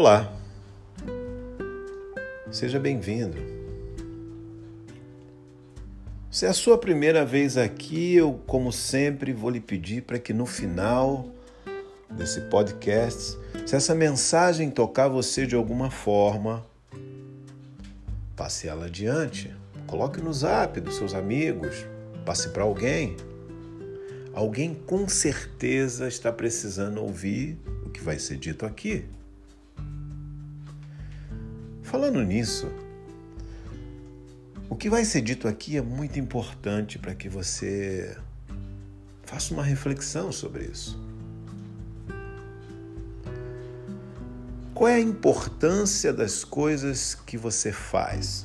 Olá, seja bem-vindo. Se é a sua primeira vez aqui, eu, como sempre, vou lhe pedir para que no final desse podcast, se essa mensagem tocar você de alguma forma, passe ela adiante, coloque no zap dos seus amigos, passe para alguém. Alguém com certeza está precisando ouvir o que vai ser dito aqui. Falando nisso, o que vai ser dito aqui é muito importante para que você faça uma reflexão sobre isso. Qual é a importância das coisas que você faz?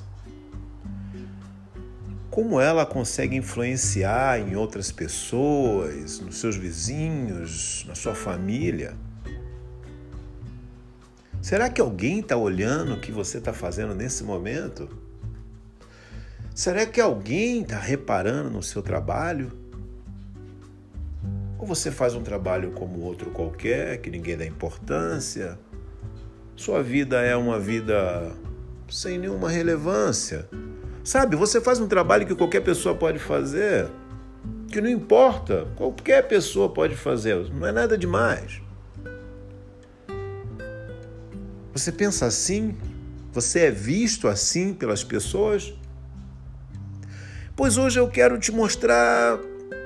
Como ela consegue influenciar em outras pessoas, nos seus vizinhos, na sua família? Será que alguém está olhando o que você está fazendo nesse momento? Será que alguém está reparando no seu trabalho? Ou você faz um trabalho como outro qualquer, que ninguém dá importância? Sua vida é uma vida sem nenhuma relevância. Sabe, você faz um trabalho que qualquer pessoa pode fazer, que não importa, qualquer pessoa pode fazer, não é nada demais. Você pensa assim? Você é visto assim pelas pessoas? Pois hoje eu quero te mostrar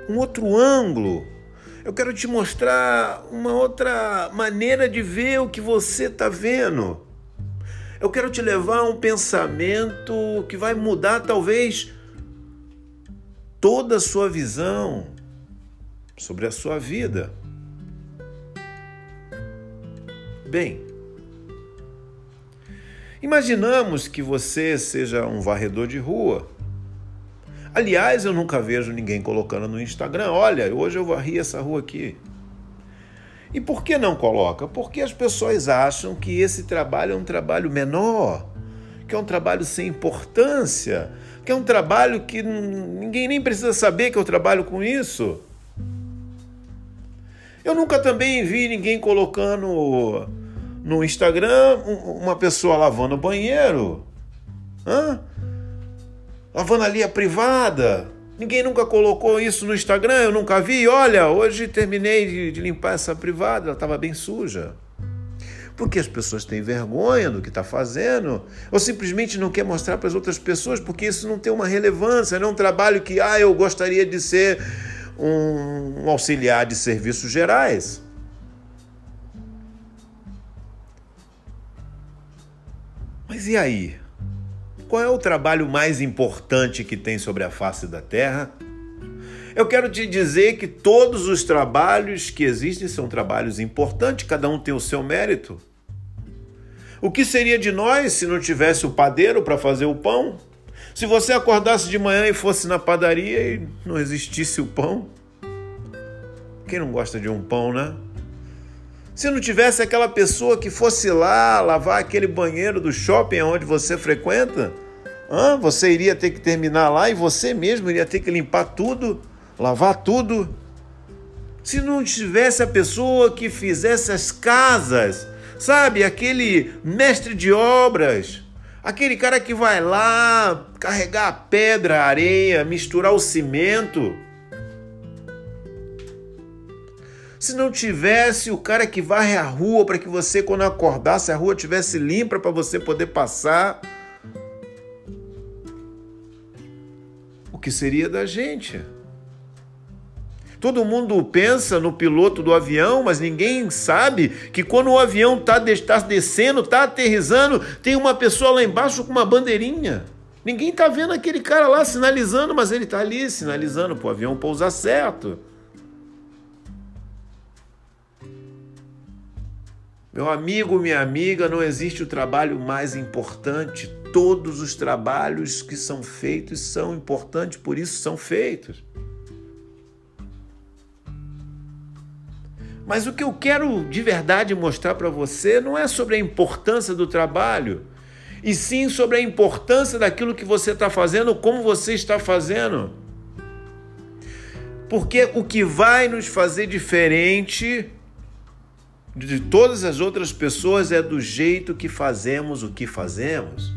um outro ângulo. Eu quero te mostrar uma outra maneira de ver o que você está vendo. Eu quero te levar a um pensamento que vai mudar talvez toda a sua visão sobre a sua vida. Bem, Imaginamos que você seja um varredor de rua. Aliás, eu nunca vejo ninguém colocando no Instagram: olha, hoje eu varri essa rua aqui. E por que não coloca? Porque as pessoas acham que esse trabalho é um trabalho menor, que é um trabalho sem importância, que é um trabalho que ninguém nem precisa saber que eu trabalho com isso. Eu nunca também vi ninguém colocando no Instagram uma pessoa lavando o banheiro, Hã? lavando ali a privada. Ninguém nunca colocou isso no Instagram, eu nunca vi. Olha, hoje terminei de, de limpar essa privada, ela estava bem suja. Porque as pessoas têm vergonha do que está fazendo, ou simplesmente não quer mostrar para as outras pessoas, porque isso não tem uma relevância, não é um trabalho que, ah, eu gostaria de ser um, um auxiliar de serviços gerais. E aí? Qual é o trabalho mais importante que tem sobre a face da Terra? Eu quero te dizer que todos os trabalhos que existem são trabalhos importantes, cada um tem o seu mérito. O que seria de nós se não tivesse o padeiro para fazer o pão? Se você acordasse de manhã e fosse na padaria e não existisse o pão? Quem não gosta de um pão, né? Se não tivesse aquela pessoa que fosse lá lavar aquele banheiro do shopping onde você frequenta, ah, você iria ter que terminar lá e você mesmo iria ter que limpar tudo, lavar tudo. Se não tivesse a pessoa que fizesse as casas, sabe, aquele mestre de obras, aquele cara que vai lá carregar a pedra, a areia, misturar o cimento, Se não tivesse o cara que varre a rua para que você, quando acordasse, a rua tivesse limpa para você poder passar. O que seria da gente? Todo mundo pensa no piloto do avião, mas ninguém sabe que quando o avião está tá descendo, está aterrizando, tem uma pessoa lá embaixo com uma bandeirinha. Ninguém está vendo aquele cara lá sinalizando, mas ele está ali sinalizando para o avião pousar certo. Meu amigo, minha amiga, não existe o trabalho mais importante. Todos os trabalhos que são feitos são importantes, por isso são feitos. Mas o que eu quero de verdade mostrar para você não é sobre a importância do trabalho, e sim sobre a importância daquilo que você está fazendo, como você está fazendo. Porque o que vai nos fazer diferente de todas as outras pessoas é do jeito que fazemos o que fazemos,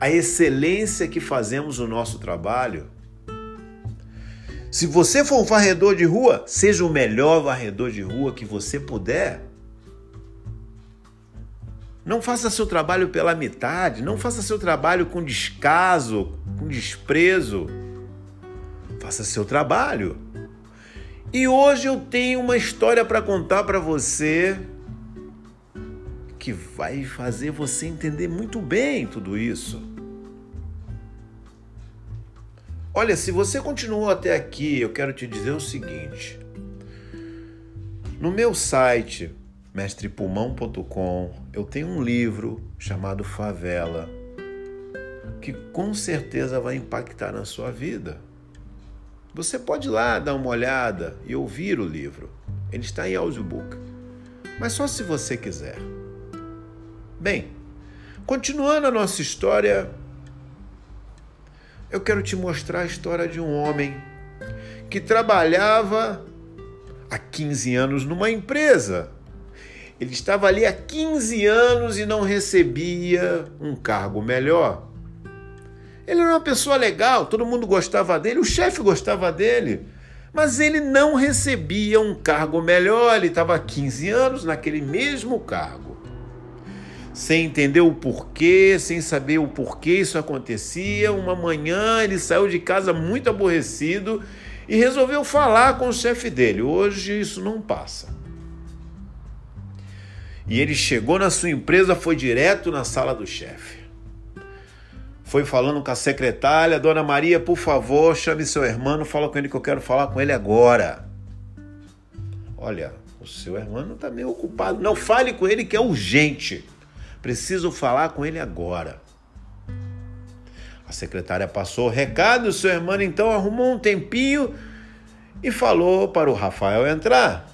a excelência que fazemos o nosso trabalho. Se você for um varredor de rua, seja o melhor varredor de rua que você puder. Não faça seu trabalho pela metade, não faça seu trabalho com descaso, com desprezo. Faça seu trabalho. E hoje eu tenho uma história para contar para você que vai fazer você entender muito bem tudo isso. Olha, se você continuou até aqui, eu quero te dizer o seguinte. No meu site, mestrepulmão.com, eu tenho um livro chamado Favela, que com certeza vai impactar na sua vida. Você pode ir lá dar uma olhada e ouvir o livro. Ele está em audiobook. Mas só se você quiser. Bem, continuando a nossa história, eu quero te mostrar a história de um homem que trabalhava há 15 anos numa empresa. Ele estava ali há 15 anos e não recebia um cargo melhor. Ele era uma pessoa legal, todo mundo gostava dele, o chefe gostava dele. Mas ele não recebia um cargo melhor, ele estava há 15 anos naquele mesmo cargo. Sem entender o porquê, sem saber o porquê isso acontecia, uma manhã ele saiu de casa muito aborrecido e resolveu falar com o chefe dele. Hoje isso não passa. E ele chegou na sua empresa, foi direto na sala do chefe foi falando com a secretária, Dona Maria, por favor, chame seu irmão, fala com ele que eu quero falar com ele agora. Olha, o seu irmão está meio ocupado. Não fale com ele que é urgente. Preciso falar com ele agora. A secretária passou o recado, o seu irmão então arrumou um tempinho e falou para o Rafael entrar.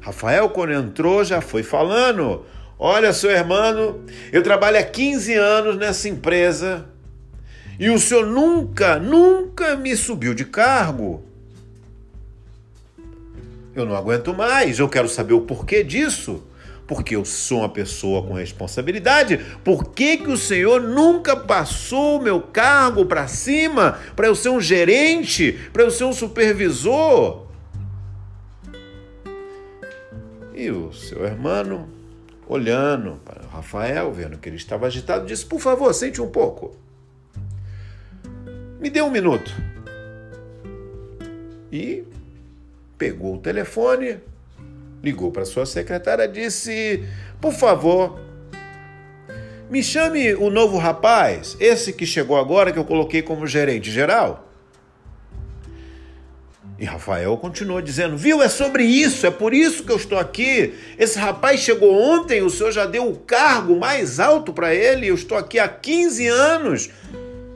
Rafael, quando entrou, já foi falando. Olha, seu irmão, eu trabalho há 15 anos nessa empresa e o senhor nunca, nunca me subiu de cargo. Eu não aguento mais, eu quero saber o porquê disso. Porque eu sou uma pessoa com responsabilidade. Por que, que o senhor nunca passou o meu cargo para cima para eu ser um gerente, para eu ser um supervisor? E o seu irmão olhando para Rafael, vendo que ele estava agitado, disse: Por favor, sente um pouco. Me dê um minuto. E pegou o telefone, ligou para sua secretária, disse: Por favor, me chame o novo rapaz, esse que chegou agora que eu coloquei como gerente geral. E Rafael continuou dizendo: Viu, é sobre isso, é por isso que eu estou aqui. Esse rapaz chegou ontem, o senhor já deu o cargo mais alto para ele, eu estou aqui há 15 anos.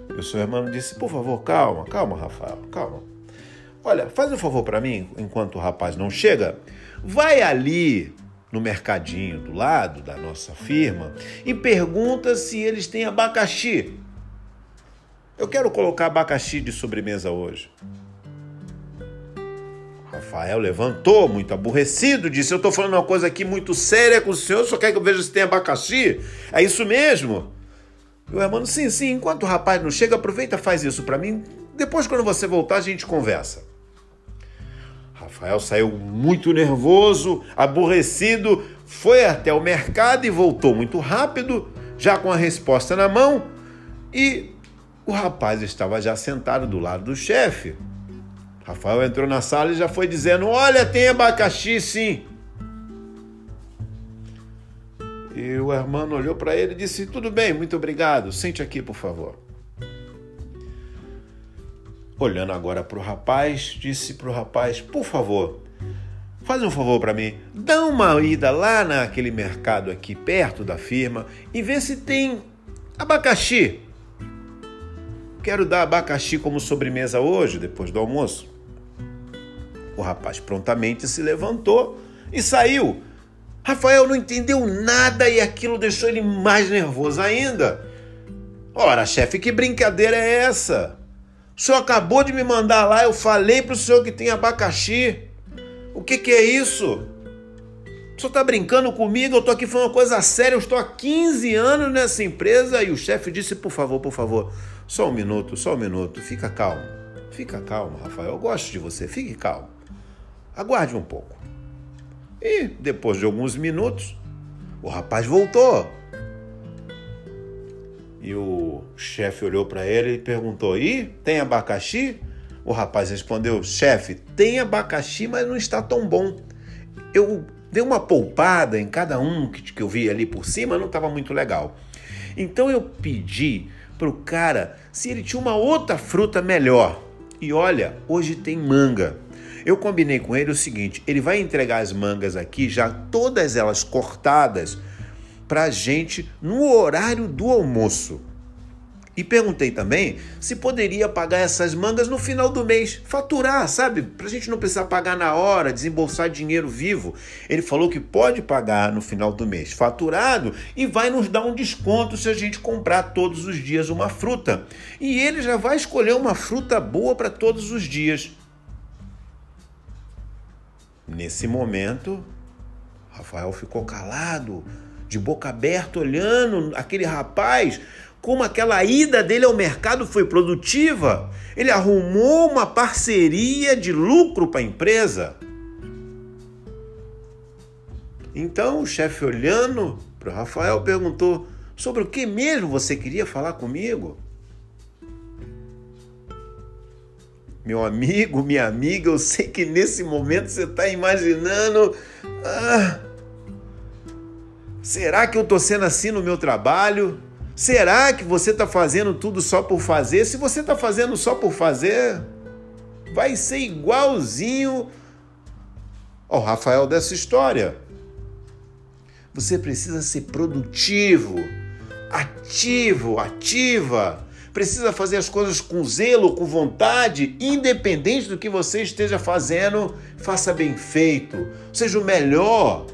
E o seu irmão disse: Por favor, calma, calma, Rafael, calma. Olha, faz um favor para mim, enquanto o rapaz não chega, vai ali no mercadinho do lado da nossa firma e pergunta se eles têm abacaxi. Eu quero colocar abacaxi de sobremesa hoje. Rafael levantou, muito aborrecido, disse: Eu estou falando uma coisa aqui muito séria com o senhor, só quer que eu veja se tem abacaxi? É isso mesmo? E o sim, sim, enquanto o rapaz não chega, aproveita faz isso para mim. Depois, quando você voltar, a gente conversa. Rafael saiu muito nervoso, aborrecido, foi até o mercado e voltou muito rápido, já com a resposta na mão. E o rapaz estava já sentado do lado do chefe. Rafael entrou na sala e já foi dizendo: Olha, tem abacaxi sim. E o irmão olhou para ele e disse: Tudo bem, muito obrigado. Sente aqui, por favor. Olhando agora para o rapaz, disse para o rapaz: Por favor, faz um favor para mim. Dá uma ida lá naquele mercado aqui perto da firma e vê se tem abacaxi. Quero dar abacaxi como sobremesa hoje, depois do almoço. O rapaz prontamente se levantou e saiu. Rafael não entendeu nada e aquilo deixou ele mais nervoso ainda. Ora, chefe, que brincadeira é essa? O senhor acabou de me mandar lá, eu falei para o senhor que tem abacaxi. O que, que é isso? O senhor está brincando comigo? Eu estou aqui falando uma coisa séria. Eu estou há 15 anos nessa empresa. E o chefe disse: por favor, por favor, só um minuto, só um minuto. Fica calmo. Fica calmo, Rafael. Eu gosto de você. Fique calmo. Aguarde um pouco. E depois de alguns minutos, o rapaz voltou. E o chefe olhou para ele e perguntou: E tem abacaxi? O rapaz respondeu: Chefe, tem abacaxi, mas não está tão bom. Eu dei uma poupada em cada um que, que eu vi ali por cima, não estava muito legal. Então eu pedi para o cara se ele tinha uma outra fruta melhor. E olha, hoje tem manga. Eu combinei com ele o seguinte: ele vai entregar as mangas aqui, já todas elas cortadas, para a gente no horário do almoço. E perguntei também se poderia pagar essas mangas no final do mês, faturar, sabe? Para a gente não precisar pagar na hora, desembolsar dinheiro vivo. Ele falou que pode pagar no final do mês, faturado, e vai nos dar um desconto se a gente comprar todos os dias uma fruta. E ele já vai escolher uma fruta boa para todos os dias. Nesse momento, Rafael ficou calado de boca aberta, olhando aquele rapaz, como aquela ida dele ao mercado foi produtiva. Ele arrumou uma parceria de lucro para a empresa. Então o chefe, olhando para Rafael, perguntou: sobre o que mesmo você queria falar comigo? Meu amigo, minha amiga, eu sei que nesse momento você está imaginando. Ah, Será que eu estou sendo assim no meu trabalho? Será que você está fazendo tudo só por fazer? Se você está fazendo só por fazer, vai ser igualzinho ao Rafael dessa história. Você precisa ser produtivo, ativo, ativa. Precisa fazer as coisas com zelo, com vontade, independente do que você esteja fazendo, faça bem feito. Seja o melhor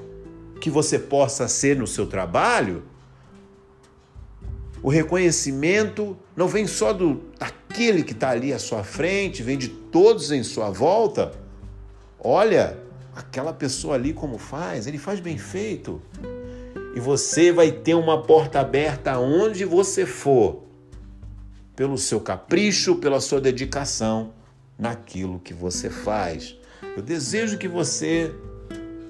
que você possa ser no seu trabalho, o reconhecimento não vem só do daquele que está ali à sua frente, vem de todos em sua volta. Olha, aquela pessoa ali como faz, ele faz bem feito. E você vai ter uma porta aberta aonde você for, pelo seu capricho, pela sua dedicação naquilo que você faz. Eu desejo que você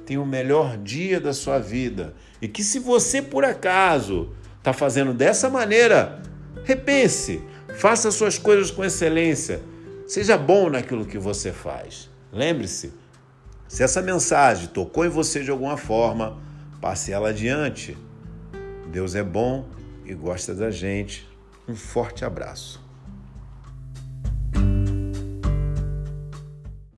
tenha o melhor dia da sua vida. E que se você por acaso está fazendo dessa maneira, repense, faça suas coisas com excelência, seja bom naquilo que você faz. Lembre-se, se essa mensagem tocou em você de alguma forma, passe ela adiante. Deus é bom e gosta da gente. Um forte abraço.